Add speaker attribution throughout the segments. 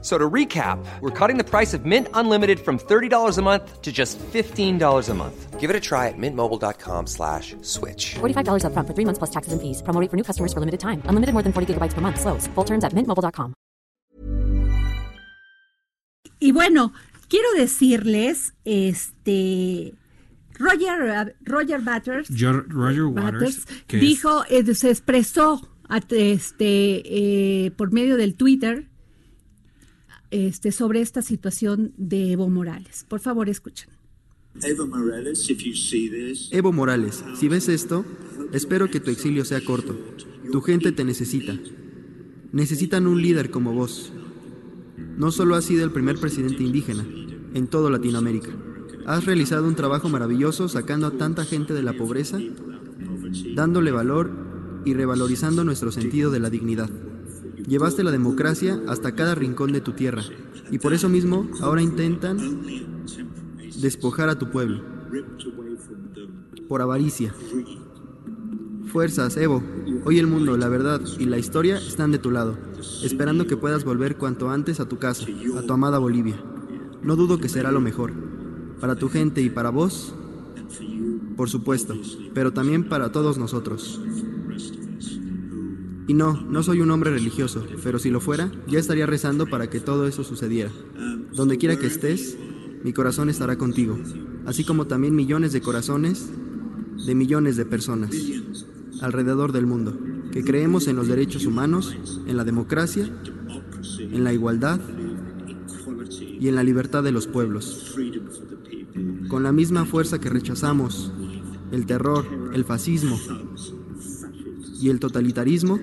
Speaker 1: So to recap, we're cutting the price of Mint Unlimited from $30 a month to just $15 a month.
Speaker 2: Give it a try at mintmobile.com slash switch.
Speaker 3: $45 upfront for three months plus taxes and fees. Promo rate for new customers for limited time. Unlimited more than 40 gigabytes per month. Slows. Full terms at mintmobile.com.
Speaker 4: Y bueno, quiero decirles, este... Roger, Roger Batters,
Speaker 5: Yo- Roger Waters, que
Speaker 4: dijo, eh, se expresó este, eh, por medio del Twitter este, sobre esta situación de Evo Morales. Por favor, escuchen.
Speaker 6: Evo Morales, si ves esto, espero que tu exilio sea corto. Tu gente te necesita. Necesitan un líder como vos. No solo has sido el primer presidente indígena, en toda Latinoamérica. Has realizado un trabajo maravilloso sacando a tanta gente de la pobreza, dándole valor y revalorizando nuestro sentido de la dignidad. Llevaste la democracia hasta cada rincón de tu tierra y por eso mismo ahora intentan despojar a tu pueblo por avaricia. Fuerzas, Evo. Hoy el mundo, la verdad y la historia están de tu lado, esperando que puedas volver cuanto antes a tu casa, a tu amada Bolivia. No dudo que será lo mejor. Para tu gente y para vos, por supuesto, pero también para todos nosotros. Y no, no soy un hombre religioso, pero si lo fuera, ya estaría rezando para que todo eso sucediera. Donde quiera que estés, mi corazón estará contigo, así como también millones de corazones de millones de personas alrededor del mundo, que creemos en los derechos humanos, en la democracia, en la igualdad y en la libertad de los pueblos. Con la misma fuerza que rechazamos el terror, el fascismo y el totalitarismo,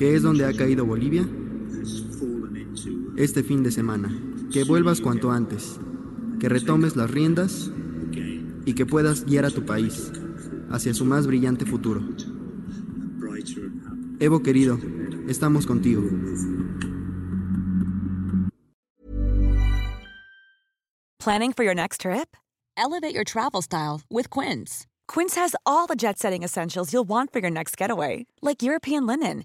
Speaker 6: que es donde ha caído Bolivia, este fin de semana. Que vuelvas cuanto antes, que retomes las riendas y que puedas guiar a tu país hacia su más brillante futuro. Evo querido, estamos contigo.
Speaker 7: Planning for your next trip? Elevate your travel style with Quince. Quince has all the jet setting essentials you'll want for your next getaway, like European linen,